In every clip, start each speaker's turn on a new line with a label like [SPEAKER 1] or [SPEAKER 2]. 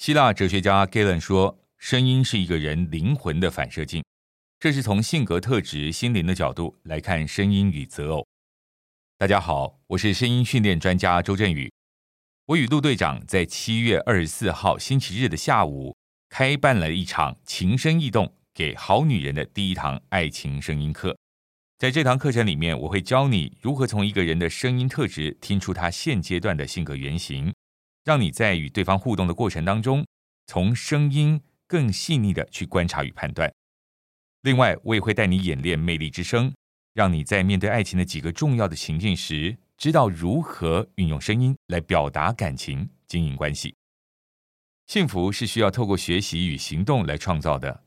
[SPEAKER 1] 希腊哲学家 Galen 说：“声音是一个人灵魂的反射镜。”这是从性格特质、心灵的角度来看声音与择偶。大家好，我是声音训练专家周振宇。我与陆队长在七月二十四号星期日的下午，开办了一场情声异动给好女人的第一堂爱情声音课。在这堂课程里面，我会教你如何从一个人的声音特质听出他现阶段的性格原型。让你在与对方互动的过程当中，从声音更细腻的去观察与判断。另外，我也会带你演练魅力之声，让你在面对爱情的几个重要的情境时，知道如何运用声音来表达感情、经营关系。幸福是需要透过学习与行动来创造的，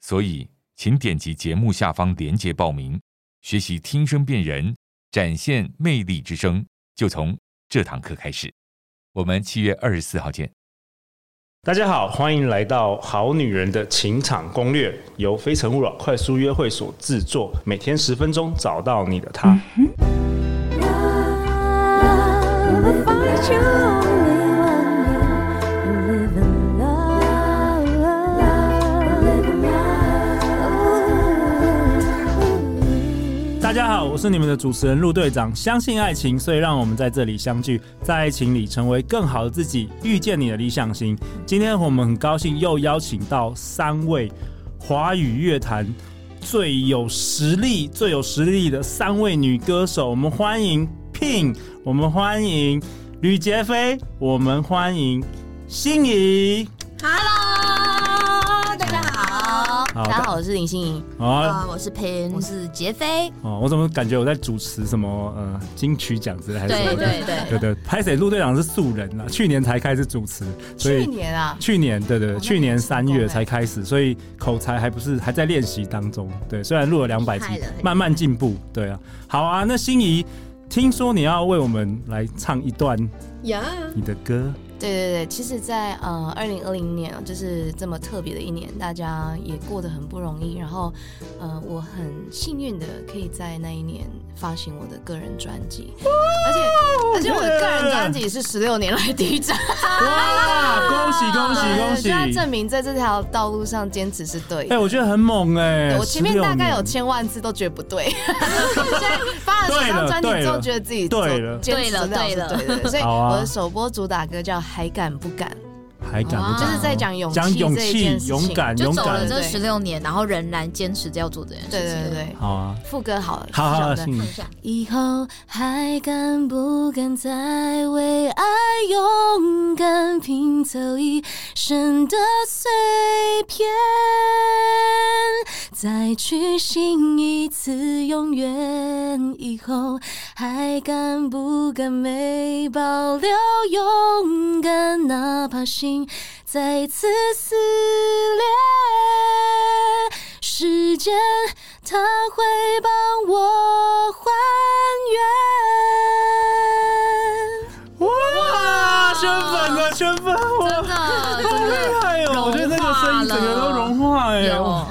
[SPEAKER 1] 所以请点击节目下方链接报名，学习听声辨人，展现魅力之声，就从这堂课开始。我们七月二十四号见。
[SPEAKER 2] 大家好，欢迎来到《好女人的情场攻略》，由非诚勿扰快速约会所制作，每天十分钟，找到你的他。大家好，我是你们的主持人陆队长。相信爱情，所以让我们在这里相聚，在爱情里成为更好的自己，遇见你的理想型。今天我们很高兴又邀请到三位华语乐坛最有实力、最有实力的三位女歌手。我们欢迎 Pin，我们欢迎吕洁菲，我们欢迎心怡。
[SPEAKER 3] 好，大家好，我是林心怡。
[SPEAKER 2] 啊，
[SPEAKER 3] 我是 Pin，我是杰飞。
[SPEAKER 2] 哦，我怎么感觉我在主持什么呃金曲奖之类还是什么？
[SPEAKER 3] 对对对
[SPEAKER 2] 对对，拍谢陆队长是素人啊，去年才开始主持，所以
[SPEAKER 3] 去年啊，
[SPEAKER 2] 去年对对，对，去年三月才开始，所以口才还不是还在练习当中。对，虽然录了两百集，慢慢进步。对啊，好啊，那心怡，听说你要为我们来唱一段呀你的歌。
[SPEAKER 3] 对对对，其实在，呃二零二零年，就是这么特别的一年，大家也过得很不容易。然后，呃，我很幸运的可以在那一年发行我的个人专辑，而且而且我的个人专辑是十六年来第一张。
[SPEAKER 2] 哇！恭喜恭喜 恭喜！
[SPEAKER 3] 现在证明在这条道路上坚持是对的。
[SPEAKER 2] 哎、欸，我觉得很猛哎！
[SPEAKER 3] 我前面大概有千万次都觉得不对，现在发了这张专辑之后，觉得自己
[SPEAKER 2] 对了，
[SPEAKER 3] 对了，对了，对了。所以我的首播主打歌叫。还敢不敢？
[SPEAKER 2] 还敢不敢？
[SPEAKER 3] 就是在讲勇气，
[SPEAKER 2] 讲勇气，勇敢，
[SPEAKER 4] 就走了这十六年，然后仍然坚持着要做这件事情。
[SPEAKER 3] 对对对，
[SPEAKER 2] 好啊，
[SPEAKER 3] 副歌好了，
[SPEAKER 2] 好好
[SPEAKER 3] 的。以后还敢不敢再为爱勇敢拼凑一生的碎片？再去信一次永远以后，还敢不敢没保留勇敢？哪怕心再次撕裂，时间它会帮我还
[SPEAKER 2] 原。哇，圈粉了，圈粉了，真的，好厉害哦！我觉得那个声音整个都融化哎。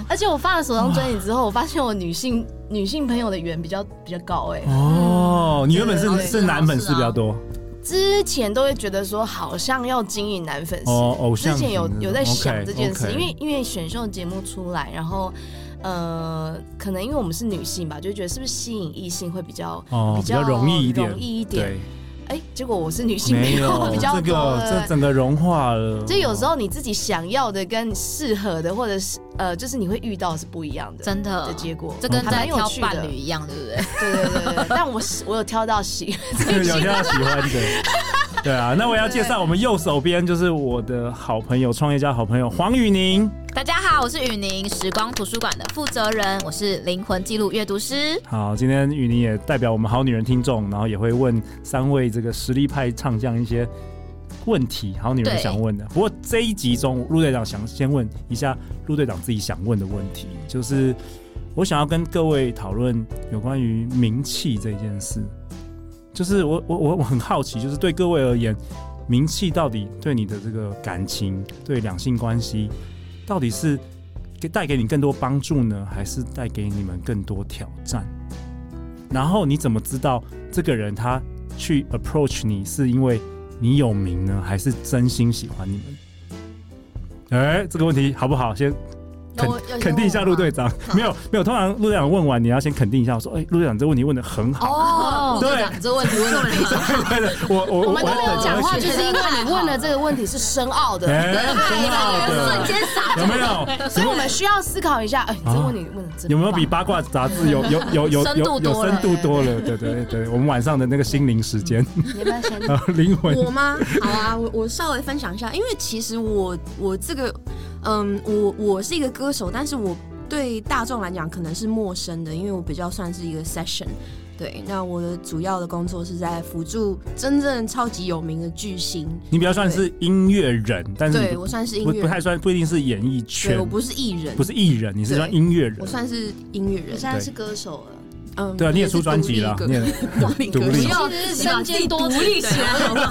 [SPEAKER 3] 而且我发了首张专辑之后，我发现我女性女性朋友的缘比较比较高哎。
[SPEAKER 2] 哦，你原本是是男粉丝比较多。
[SPEAKER 3] 之前都会觉得说好像要经营男粉丝，
[SPEAKER 2] 哦，偶像。
[SPEAKER 3] 之前有有在想这件事
[SPEAKER 2] ，okay, okay
[SPEAKER 3] 因为因为选秀节目出来，然后呃，可能因为我们是女性吧，就觉得是不是吸引异性会比较、
[SPEAKER 2] 哦、比较容易一点，
[SPEAKER 3] 容易一点。
[SPEAKER 2] 对。
[SPEAKER 3] 哎，结果我是女性，
[SPEAKER 2] 没有
[SPEAKER 3] 比较
[SPEAKER 2] 这个，这整个融化了。
[SPEAKER 3] 就有时候你自己想要的跟适合的，或者是呃，就是你会遇到是不一样的，
[SPEAKER 4] 真的的结
[SPEAKER 3] 果，
[SPEAKER 4] 这跟在挑伴侣一样，对不对？
[SPEAKER 3] 对对对对。但我我有挑到喜，
[SPEAKER 2] 有挑到喜欢的。对啊，那我要介绍我们右手边就是我的好朋友，创业家好朋友黄宇宁。
[SPEAKER 4] 大家好，我是宇宁，时光图书馆的负责人，我是灵魂记录阅读师。
[SPEAKER 2] 好，今天宇宁也代表我们好女人听众，然后也会问三位这个实力派唱将一些问题，好女人想问的。不过这一集中，陆队长想先问一下陆队长自己想问的问题，就是我想要跟各位讨论有关于名气这件事。就是我我我我很好奇，就是对各位而言，名气到底对你的这个感情、对两性关系，到底是给带给你更多帮助呢，还是带给你们更多挑战？然后你怎么知道这个人他去 approach 你是因为你有名呢，还是真心喜欢你们？哎，这个问题好不好？先。肯肯定一下陆队长，没有没有，通常陆队长问完，你要先肯定一下，我说，哎，陆队长这问题问的很好。
[SPEAKER 3] 哦，对，这问题问得很好。
[SPEAKER 2] 对对，我我
[SPEAKER 3] 我们都没有讲话，就是因为你问的这个问题是深奥的，
[SPEAKER 2] 深奥的，
[SPEAKER 4] 瞬间傻。
[SPEAKER 2] 有没有？
[SPEAKER 3] 所以我们需要思考一下，哎，这问题问的真。
[SPEAKER 2] 有没有比八卦杂志有有有有有有深度多了？对对对，我们晚上的那个心
[SPEAKER 3] 灵时间。
[SPEAKER 2] 灵魂。
[SPEAKER 5] 我吗？好啊，我我稍微分享一下，因为其实我我这个。嗯，我我是一个歌手，但是我对大众来讲可能是陌生的，因为我比较算是一个 session。对，那我的主要的工作是在辅助真正超级有名的巨星。
[SPEAKER 2] 你比较算是音乐人，但是
[SPEAKER 5] 对我算是音乐，
[SPEAKER 2] 不太算，不一定是演艺圈。
[SPEAKER 5] 我不是艺人，
[SPEAKER 2] 不是艺人，你是算音乐人。
[SPEAKER 5] 我算是音乐人，
[SPEAKER 3] 我现在是歌手了。
[SPEAKER 2] 嗯，对啊，你也出专辑了，你也
[SPEAKER 5] 独立歌手，
[SPEAKER 4] 其实是身兼多职，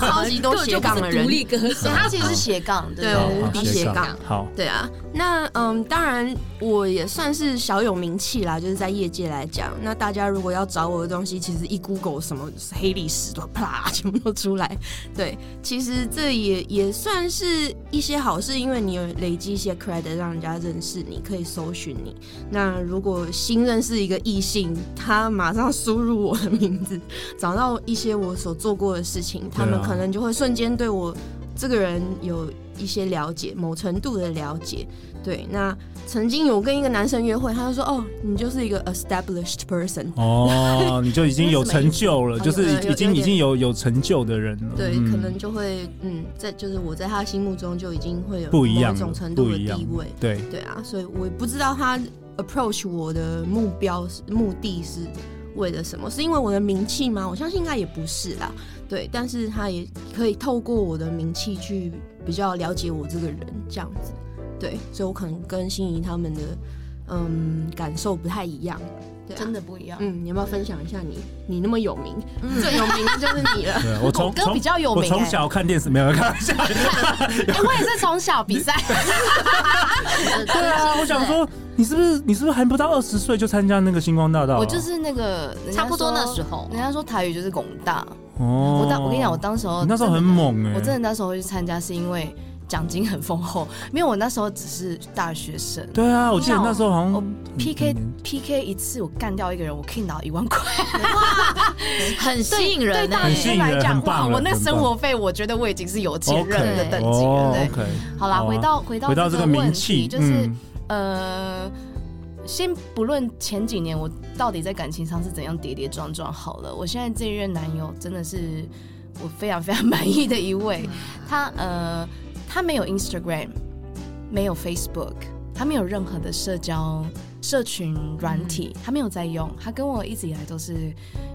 [SPEAKER 5] 超级多斜杠的人，独
[SPEAKER 4] 立歌手，
[SPEAKER 3] 他其实是斜杠，对，
[SPEAKER 5] 无敌斜杠。
[SPEAKER 2] 好，
[SPEAKER 5] 对啊，那嗯，当然我也算是小有名气啦，就是在业界来讲，那大家如果要找我的东西，其实一 Google 什么黑历史都啪 全部都出来。对，其实这也也算是一些好事，因为你有累积一些 credit，让人家认识你，可以搜寻你。那如果新认识一个异性，他马上输入我的名字，找到一些我所做过的事情，他们可能就会瞬间对我这个人有一些了解，某程度的了解。对，那曾经有跟一个男生约会，他就说：“哦，你就是一个 established person。”
[SPEAKER 2] 哦，你就已经 有成就了，就是已经已经有有成就的人了。
[SPEAKER 5] 对，可能就会嗯，在就是我在他心目中就已经会有
[SPEAKER 2] 不一样
[SPEAKER 5] 某种程度的地位。
[SPEAKER 2] 对
[SPEAKER 5] 对啊，所以我也不知道他。approach 我的目标是目的是为了什么？是因为我的名气吗？我相信应该也不是啦。对，但是他也可以透过我的名气去比较了解我这个人，这样子。对，所以我可能跟心仪他们的嗯感受不太一样。对啊，
[SPEAKER 3] 真的不一样。
[SPEAKER 5] 嗯，你要不要分享一下你？你那么有名，最有名的就是你了。
[SPEAKER 2] 对，我 从
[SPEAKER 3] 哥比较有名，
[SPEAKER 2] 我从小看电视没有开玩笑。
[SPEAKER 3] 我也是从小比赛。
[SPEAKER 2] 对啊，我想说，你是不是你是不是还不到二十岁就参加那个星光大道？
[SPEAKER 3] 我就是那个
[SPEAKER 4] 差不多那时候，
[SPEAKER 3] 人家说台语就是拱大。
[SPEAKER 2] 哦。
[SPEAKER 3] 我当我跟你讲，我当时候
[SPEAKER 2] 那时候很猛哎，
[SPEAKER 3] 我真的那时候会去参加是因为。奖金很丰厚，因为我那时候只是大学生。
[SPEAKER 2] 对啊，我记得那时候好像我
[SPEAKER 3] PK PK 一次，我干掉一个人，我可以拿一万块，
[SPEAKER 4] 很吸引人。
[SPEAKER 3] 对大学生来讲，哇，我那生活费，我觉得我已经是有钱人的等级了。对，好啦，回到回到这个名气，就是呃，先不论前几年我到底在感情上是怎样跌跌撞撞，好了，我现在这一任男友真的是我非常非常满意的一位，他呃。他没有 Instagram，没有 Facebook，他没有任何的社交社群软体，他没有在用。他跟我一直以来都是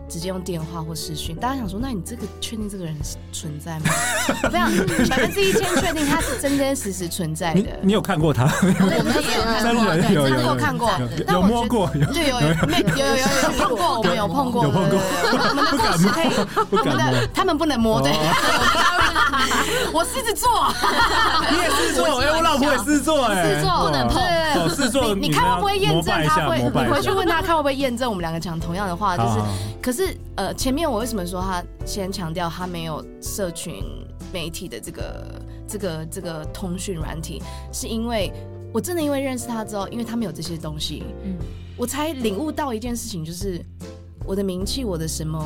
[SPEAKER 3] 直接用电话或视讯。大家想说，那你这个确定这个人存在吗？我非常百分之一千确定他是真真实实存在的。
[SPEAKER 2] 你你有看过他？
[SPEAKER 3] 我们也有看过，真的有看过，
[SPEAKER 2] 有摸过，
[SPEAKER 3] 有有有有有有碰过，我们有碰过，
[SPEAKER 2] 有碰过。
[SPEAKER 3] 我们的故事可以，我们的他们不能摸的。我狮子座，
[SPEAKER 2] 你也狮子座，哎，我老婆也狮子座，哎，
[SPEAKER 3] 狮子座不能碰。
[SPEAKER 2] 狮子座，
[SPEAKER 3] 你看会不会验证？他会，你回去问他看会不会验证？我们两个讲同样的话，就是，可是呃，前面我为什么说他先强调他没有社群媒体的这个这个这个通讯软体，是因为我真的因为认识他之后，因为他没有这些东西，嗯，我才领悟到一件事情，就是我的名气，我的什么。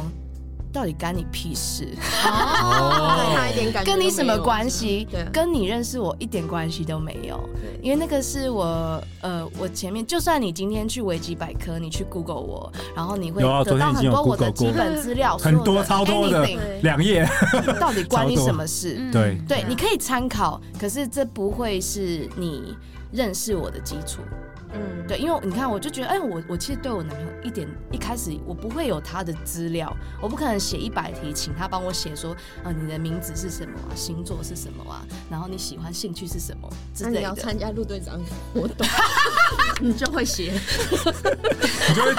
[SPEAKER 3] 到底干你屁事？
[SPEAKER 5] 哦，
[SPEAKER 3] 跟你什么关系？跟你认识我一点关系都没有。因为那个是我，呃，我前面就算你今天去维基百科，你去 Google 我，然后你会得到很多我的基本资料，
[SPEAKER 2] 很多超多的两页，
[SPEAKER 3] 到底关你什么事？
[SPEAKER 2] 对
[SPEAKER 3] 对，你可以参考，可是这不会是你认识我的基础。嗯，对，因为你看，我就觉得，哎，我我其实对我男朋友一点一开始我不会有他的资料，我不可能写一百题，请他帮我写说，呃，你的名字是什么啊，星座是什么啊，然后你喜欢兴趣是什么之类的。那你
[SPEAKER 5] 要参加陆队长活动，你就会写，
[SPEAKER 2] 你就会。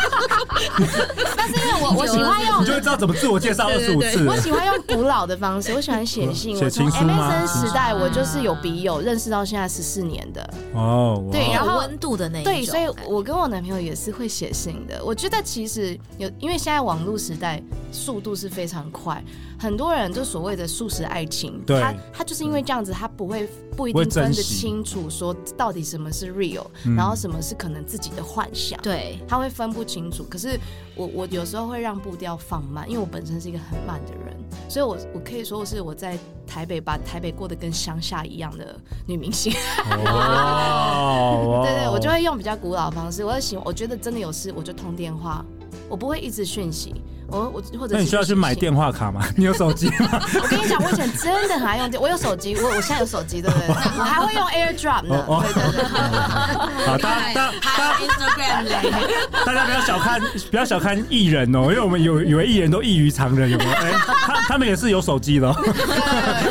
[SPEAKER 3] 但是因为我我喜欢用，
[SPEAKER 2] 你就会知道怎么自我介绍二十五次。
[SPEAKER 3] 我喜欢用古老的方式，我喜欢写信。我从 MSN 时代，我就是有笔友认识到现在十四年的。
[SPEAKER 2] 哦，
[SPEAKER 3] 对，然后
[SPEAKER 4] 温度的那。
[SPEAKER 3] 对，所以我跟我男朋友也是会写信的。我觉得其实有，因为现在网络时代速度是非常快，很多人就所谓的速食爱情，
[SPEAKER 2] 对。
[SPEAKER 3] 他他就是因为这样子，他不会不一定分得清楚说到底什么是 real，然后什么是可能自己的幻想，
[SPEAKER 4] 对，
[SPEAKER 3] 他会分不清楚。可是我我有时候会让步调放慢，因为我本身是一个很慢的人，所以我我可以说是我在台北把台北过得跟乡下一样的女明星。
[SPEAKER 2] 哦，
[SPEAKER 3] 对对，我就会用比较古老的方式。我就喜欢，我觉得真的有事我就通电话，我不会一直讯息。我我或者
[SPEAKER 2] 那你需要去买电话卡吗？你有手机吗？
[SPEAKER 3] 我跟你讲，我以前真的很爱用电，我有手机，我我现在有手机，对不对？我还会用 AirDrop 呢。对对对。
[SPEAKER 2] 好，大家大家
[SPEAKER 6] Instagram
[SPEAKER 2] 大家不要小看不要小看艺人哦，因为我们有以为艺人都异于常人，有没有？哎，他他们也是有手机的。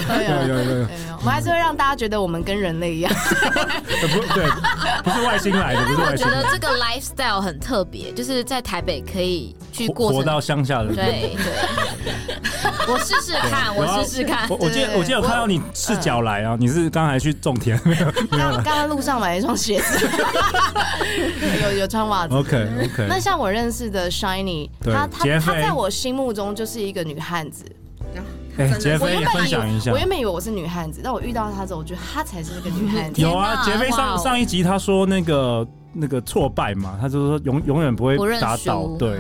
[SPEAKER 2] 有有有有。
[SPEAKER 3] 我们还是会让大家觉得我们跟人类一样。
[SPEAKER 2] 不对，不是外星来的，不是外星。
[SPEAKER 4] 我觉得这个 lifestyle 很特别，就是在台北可以去过
[SPEAKER 2] 活到乡下的。
[SPEAKER 4] 对对。我试试看，我试试看。
[SPEAKER 2] 我我记得我记得有看到你赤脚来啊，你是刚才去种田没有？
[SPEAKER 3] 刚刚刚路上买了一双鞋子，有有穿袜子。
[SPEAKER 2] OK OK。
[SPEAKER 3] 那像我认识的 Shiny，他他他在我心目中就是一个女汉子。
[SPEAKER 2] 哎，杰飞分享一下。
[SPEAKER 3] 我原本以为我是女汉子，但我遇到她之后，我觉得她才是那个女汉子。
[SPEAKER 2] 有啊，杰飞上上一集他说那个那个挫败嘛，他就是说永永远不会打倒。对。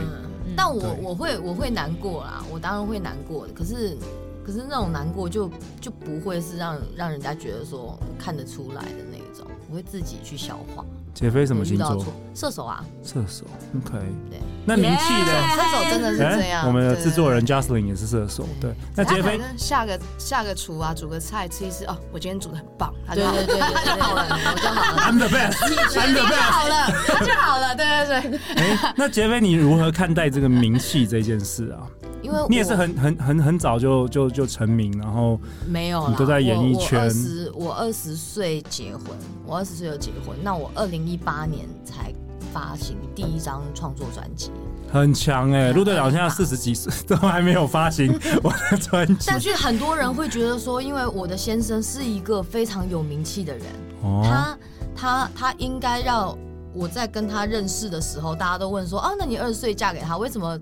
[SPEAKER 6] 但我我会我会难过啦，我当然会难过的。可是可是那种难过就就不会是让让人家觉得说看得出来的那种，我会自己去消化。
[SPEAKER 2] 杰飞什么星座？
[SPEAKER 6] 射手啊，
[SPEAKER 2] 射手。OK。对。那名气的
[SPEAKER 3] 射手真的是这样。
[SPEAKER 2] 我们的制作人 Justin 也是射手。对。那杰飞
[SPEAKER 3] 下个下个厨啊，煮个菜吃一吃哦，我今天煮的很棒。
[SPEAKER 6] 对对对，他就好了，我就好了。
[SPEAKER 2] I'm the best。The best。
[SPEAKER 3] 好了，他就好了。对对对。
[SPEAKER 2] 哎，那杰飞你如何看待这个名气这件事啊？
[SPEAKER 6] 因为
[SPEAKER 2] 你也是很很很很早就就就成名，然后
[SPEAKER 6] 没有，
[SPEAKER 2] 你都在演艺圈。
[SPEAKER 6] 我二十我二十岁结婚，我二十岁就结婚，那我二零一八年才发行第一张创作专辑，
[SPEAKER 2] 很强哎！陆队长现在四十几岁 都还没有发行 我的专辑，
[SPEAKER 6] 但是很多人会觉得说，因为我的先生是一个非常有名气的人，哦、他他他应该让我在跟他认识的时候，大家都问说啊，那你二十岁嫁给他，为什么？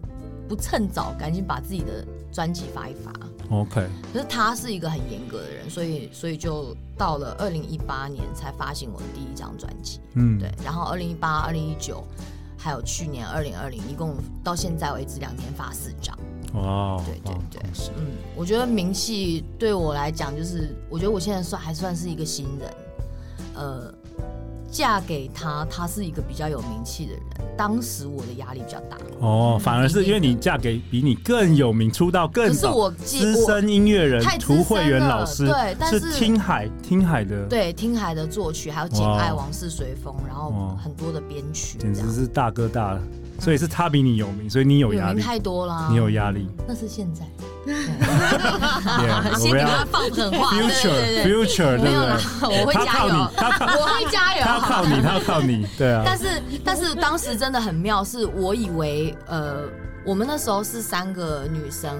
[SPEAKER 6] 不趁早赶紧把自己的专辑发一发
[SPEAKER 2] ，OK。
[SPEAKER 6] 可是他是一个很严格的人，所以所以就到了二零一八年才发行我的第一张专辑，嗯，对。然后二零一八、二零一九，还有去年二零二零，一共到现在为止两年发四张。
[SPEAKER 2] 哦，
[SPEAKER 6] 对对对，嗯，我觉得名气对我来讲，就是我觉得我现在算还算是一个新人，呃。嫁给他，他是一个比较有名气的人。当时我的压力比较大
[SPEAKER 2] 哦，反而是因为你嫁给比你更有名、出道更早、资深音乐人涂慧源老师，
[SPEAKER 6] 对，但是
[SPEAKER 2] 听海听海的，
[SPEAKER 6] 对，听海的作曲，还有《简爱往事随风》，然后很多的编曲，
[SPEAKER 2] 简直是大哥大了。所以是他比你有名，所以你有压力
[SPEAKER 6] 太多了，
[SPEAKER 2] 你有压力。
[SPEAKER 6] 那是现在，先给他放狠话。
[SPEAKER 2] Future，Future，
[SPEAKER 6] 没有啦，我会加油，
[SPEAKER 2] 我
[SPEAKER 6] 会加油。
[SPEAKER 2] 他要靠你，他要靠你，对啊。
[SPEAKER 6] 但是，但是当时真的很妙，是我以为，呃，我们那时候是三个女生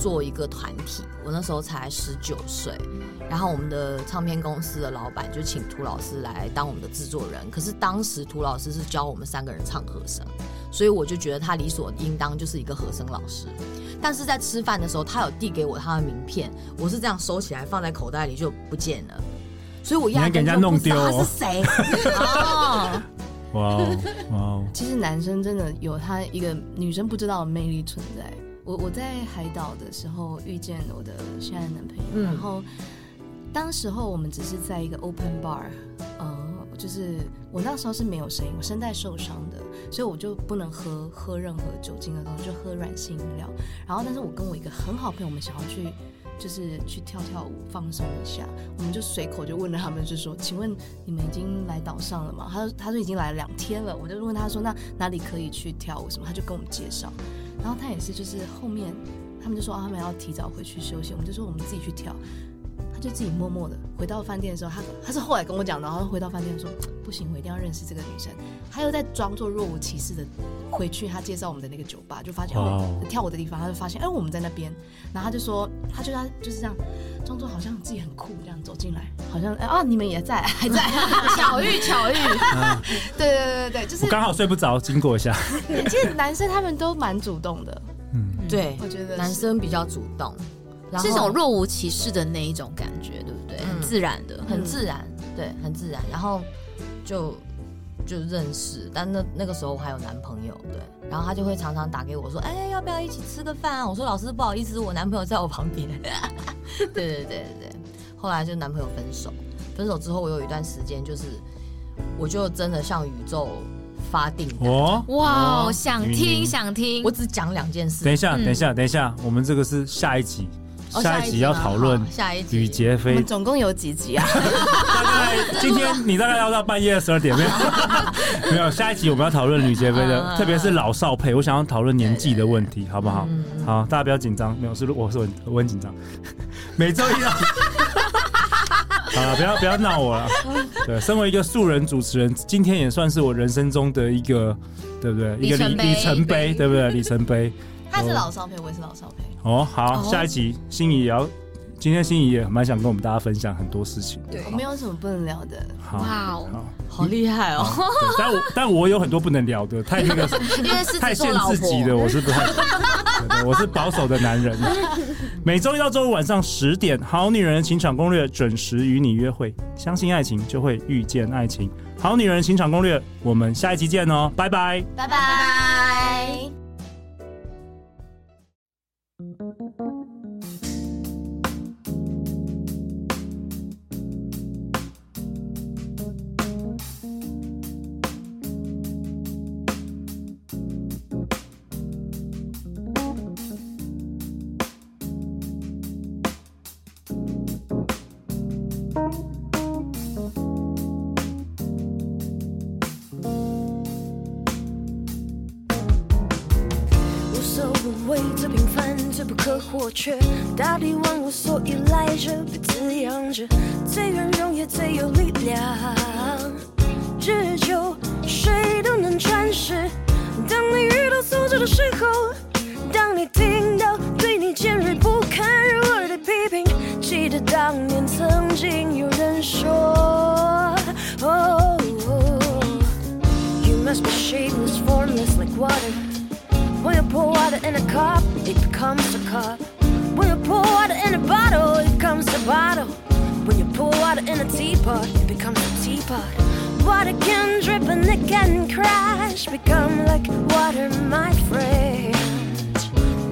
[SPEAKER 6] 做一个团体，我那时候才十九岁，然后我们的唱片公司的老板就请涂老师来当我们的制作人，可是当时涂老师是教我们三个人唱和声。所以我就觉得他理所应当就是一个和声老师，但是在吃饭的时候，他有递给我他的名片，我是这样收起来放在口袋里就不见了，所以我压根就不知道他是谁。哦，
[SPEAKER 2] 哇哦，
[SPEAKER 3] 其实男生真的有他一个女生不知道的魅力存在。我我在海岛的时候遇见我的现在男朋友，嗯、然后当时候我们只是在一个 open bar，呃，就是我那时候是没有声音，我声带受伤的。所以我就不能喝喝任何酒精的东西，就喝软性饮料。然后，但是我跟我一个很好朋友，我们想要去，就是去跳跳舞放松一下。我们就随口就问了他们，就说：“请问你们已经来岛上了吗？”他说：“他说已经来了两天了。”我就问他说：“那哪里可以去跳舞什么？”他就跟我们介绍。然后他也是，就是后面他们就说：“啊，他们要提早回去休息。”我们就说：“我们自己去跳。”他就自己默默的回到饭店的时候，他他是后来跟我讲的，然后回到饭店说不行，我一定要认识这个女生。他又在装作若无其事的回去他介绍我们的那个酒吧，就发现哦跳舞的地方，他就发现哎我们在那边，然后他就说他就他就是这样装作好像自己很酷这样走进来，好像哎哦你们也在还在
[SPEAKER 4] 巧遇 巧遇，
[SPEAKER 3] 对对对对就是
[SPEAKER 2] 刚好睡不着，经过一下。
[SPEAKER 3] 其实男生他们都蛮主动的，
[SPEAKER 6] 嗯，对，
[SPEAKER 3] 我觉得
[SPEAKER 6] 男生比较主动。
[SPEAKER 4] 是一种若无其事的那一种感觉，对不对？很自然的，
[SPEAKER 6] 很自然，对，很自然。然后就就认识，但那那个时候我还有男朋友，对。然后他就会常常打给我说：“哎，要不要一起吃个饭啊？”我说：“老师不好意思，我男朋友在我旁边。”对对对对对。后来就男朋友分手，分手之后我有一段时间就是，我就真的向宇宙发定哦。
[SPEAKER 4] 哇，想听想听，
[SPEAKER 6] 我只讲两件事。
[SPEAKER 2] 等一下，等一下，等一下，我们这个是下一集。下一集要讨论
[SPEAKER 6] 下一集
[SPEAKER 2] 吕杰
[SPEAKER 3] 飞，们总共有几集啊？
[SPEAKER 2] 大概今天你大概要到半夜十二点没有？没有，下一集我们要讨论吕杰飞的，特别是老少配，我想要讨论年纪的问题，好不好？好，大家不要紧张，没有，是我是我我很紧张，每周一到，好了，不要不要闹我了。对，身为一个素人主持人，今天也算是我人生中的一个，对不对？一个里里程碑，对不对？里程碑。
[SPEAKER 3] 他是老少配，我也是老少配。
[SPEAKER 2] 哦，好，下一集心怡也要，今天心怡也蛮想跟我们大家分享很多事情。
[SPEAKER 3] 对，我没有什么不能聊的。
[SPEAKER 4] 哇哦，
[SPEAKER 6] 好厉害哦！
[SPEAKER 2] 但我 但我有很多不能聊的，太那个，因为是太限制级的，我是不太，我是保守的男人。每周一到周五晚上十点，《好女人情场攻略》准时与你约会。相信爱情，就会遇见爱情。《好女人情场攻略》，我们下一集见哦，拜拜，
[SPEAKER 3] 拜拜。
[SPEAKER 7] 所以赖着，被滋养着，最圆融也最有力量。日久谁都能传世。当你遇到挫折的时候，当你听到对你尖锐不堪入耳的批评，记得当年曾经有人说 you must be shapeless, formless like water. When you pour water in a cup, it becomes a cup. When you pour water in a bottle, it becomes a bottle. When you pour water in a teapot, it becomes a teapot. Water can drip and it can crash, become like water, my friend.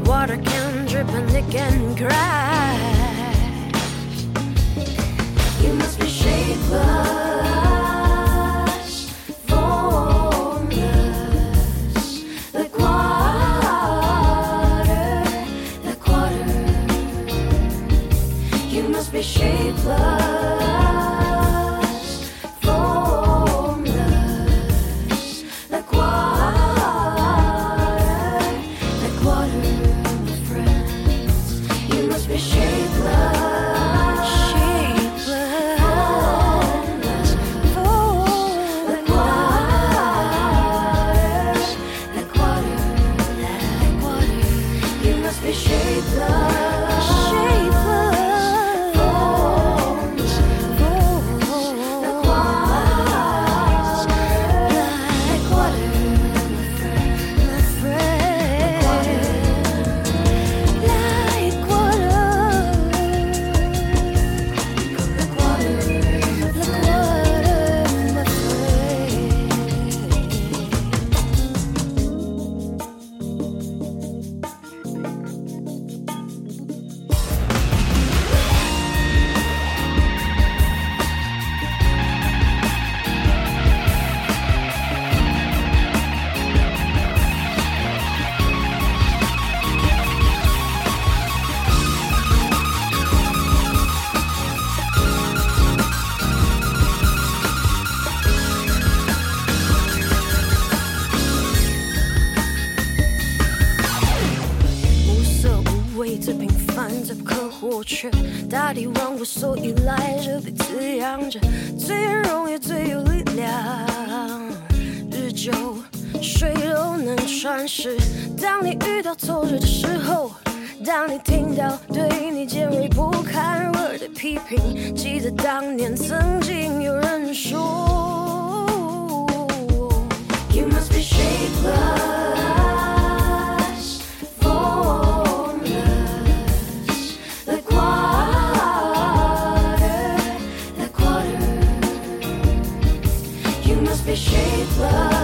[SPEAKER 7] Water can drip and it can crash. You must be shapeless. 大地万物所依赖着，被滋养着，最容易最有力量。日久水都能穿石。当你遇到挫折的时候，当你听到对你尖锐不堪入耳的批评，记得当年曾经有人说，You must be shaker。love.